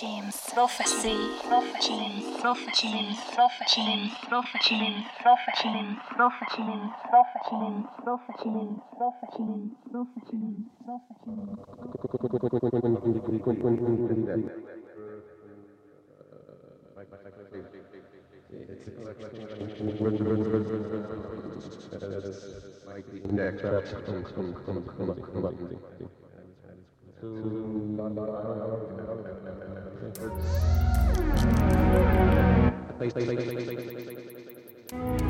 James, prophecy, prophecy, prophecy, prophecy, prophecy, prophecy, prophecy, prophecy, prophecy, prophecy, prophecy, Thank you.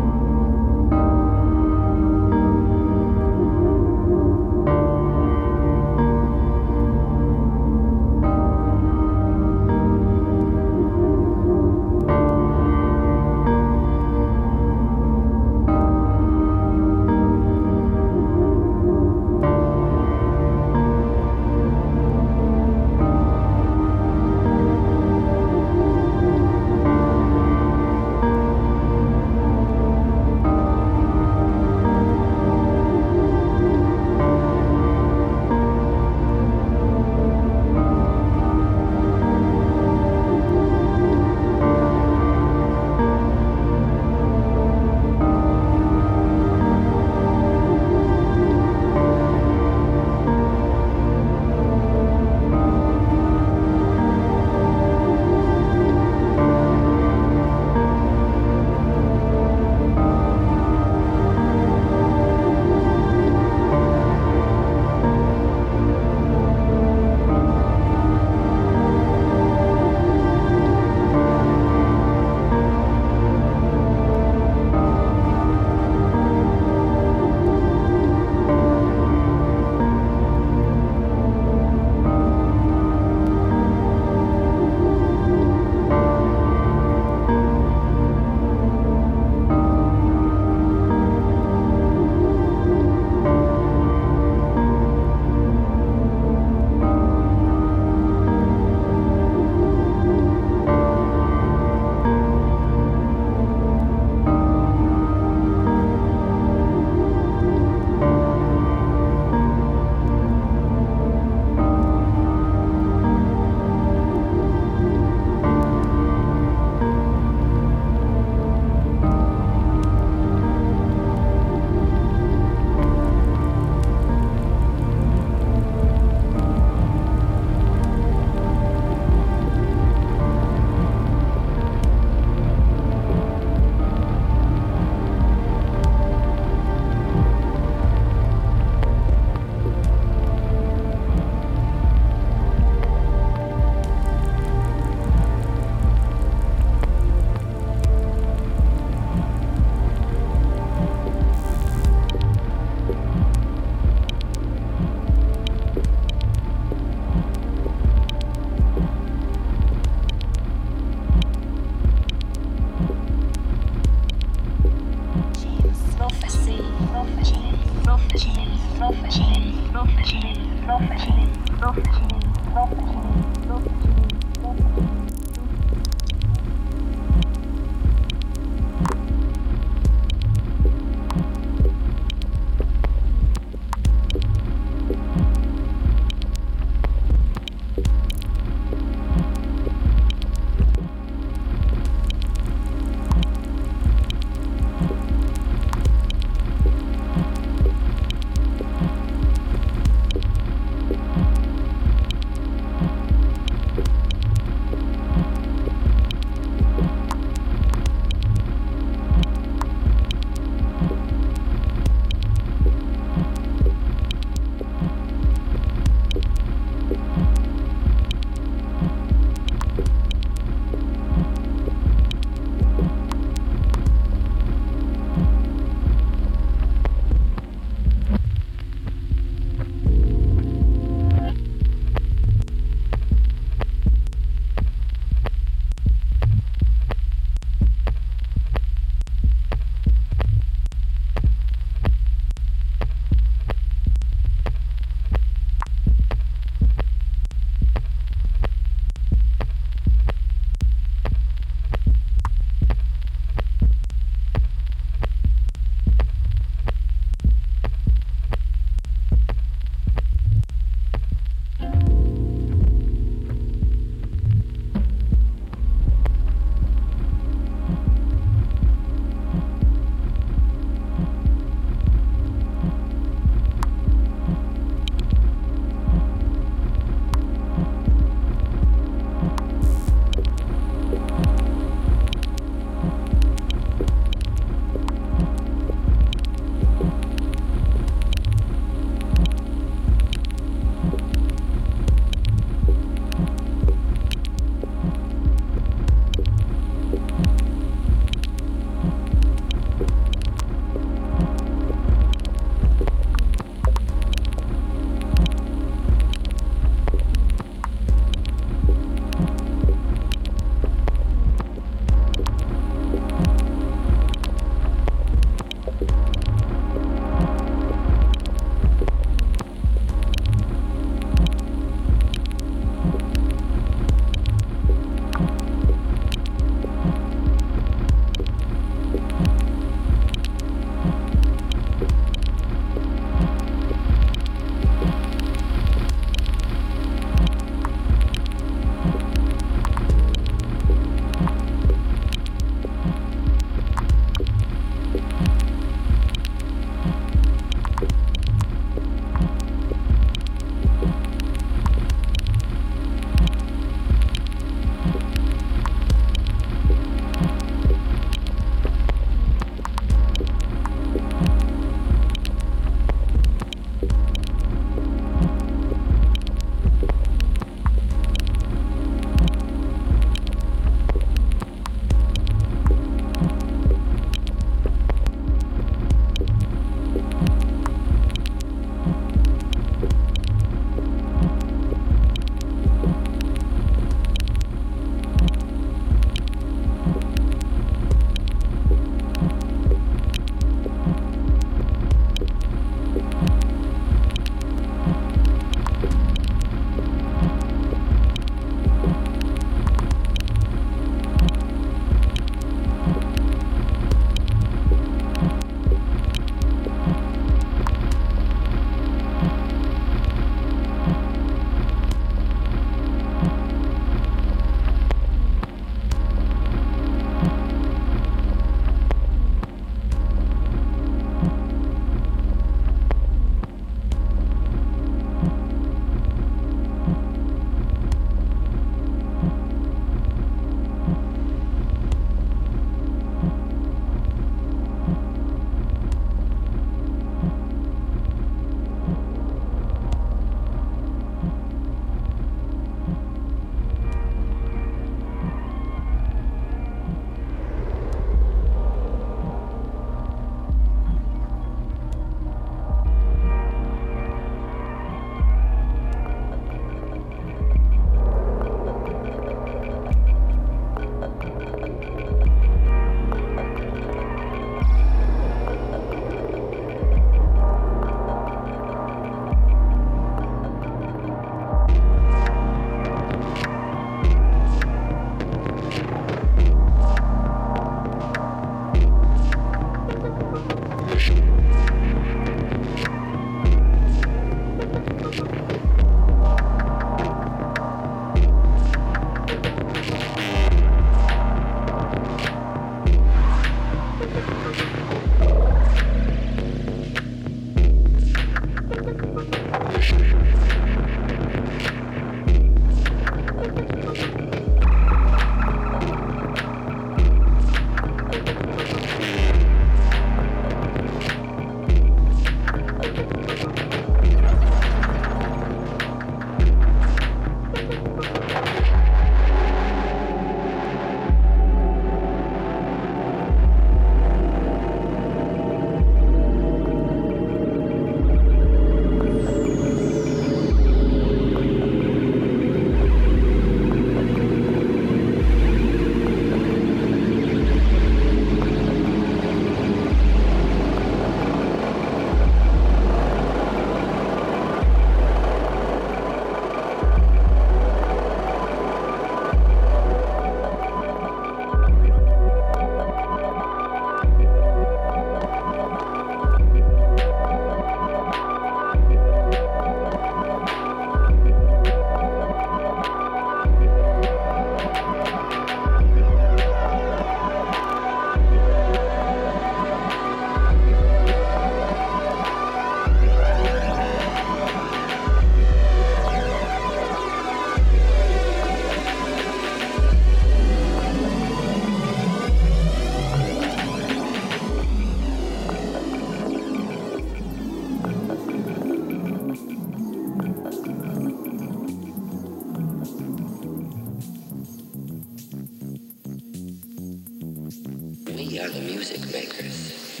Are the music makers,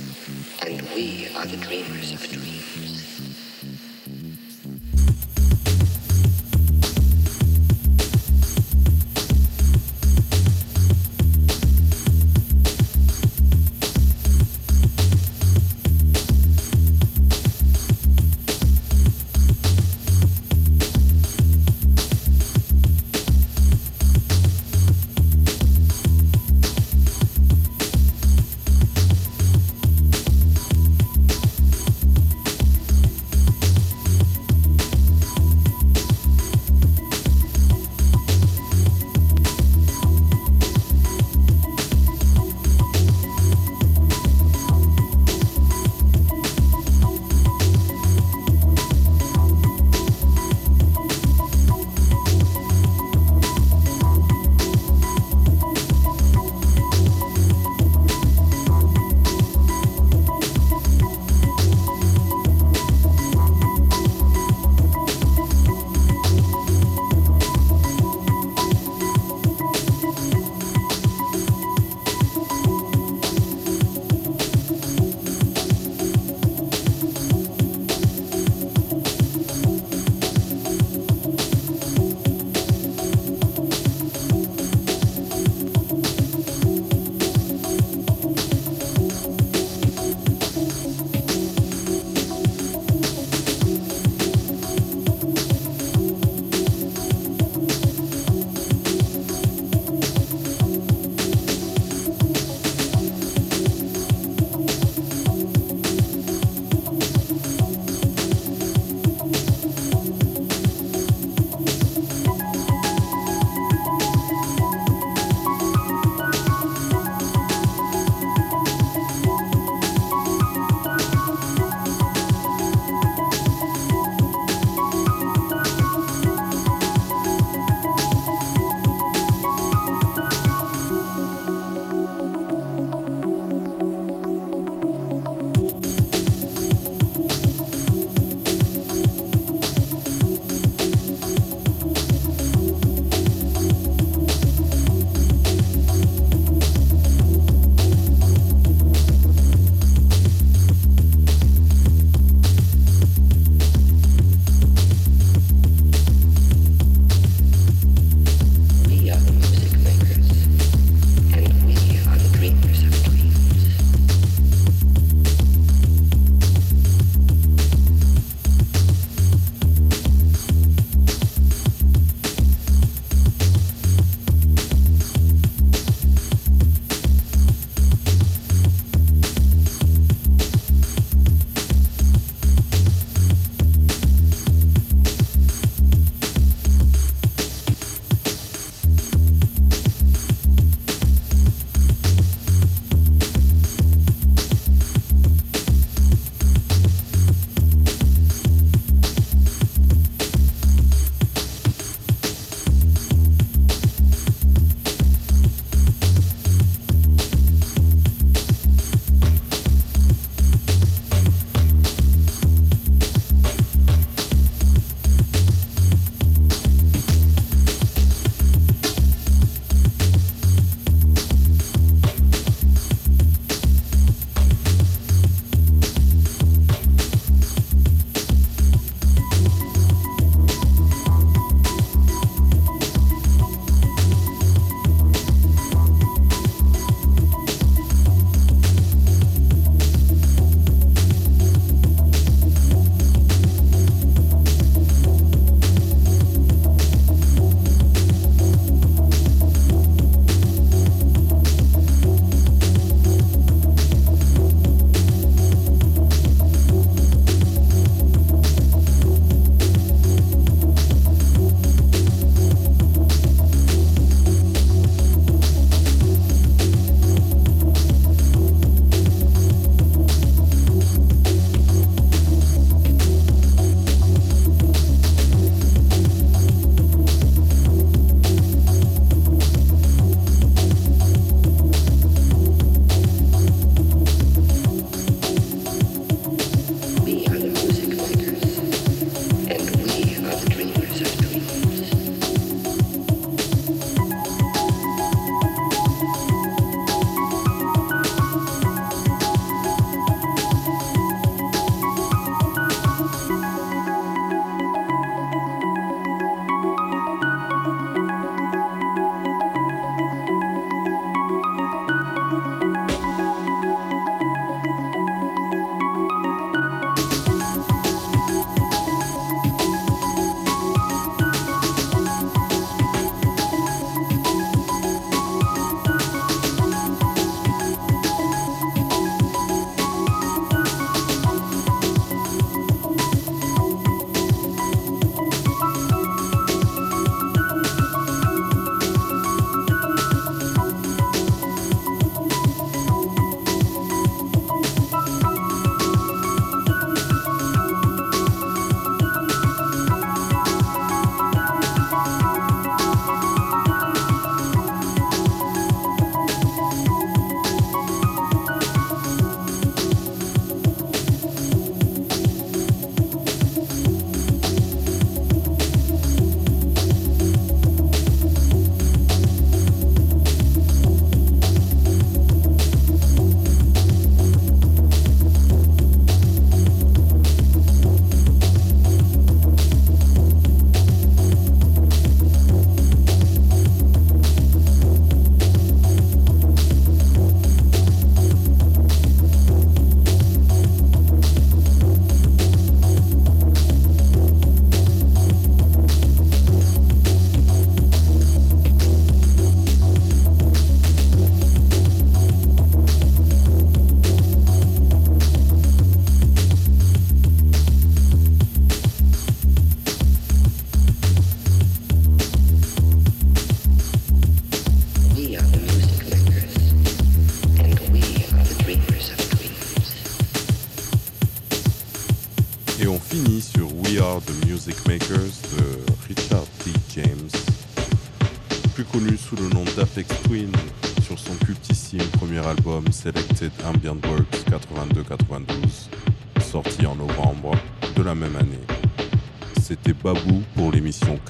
and we are the dreamers of dreams.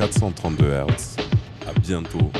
432 Hz. À bientôt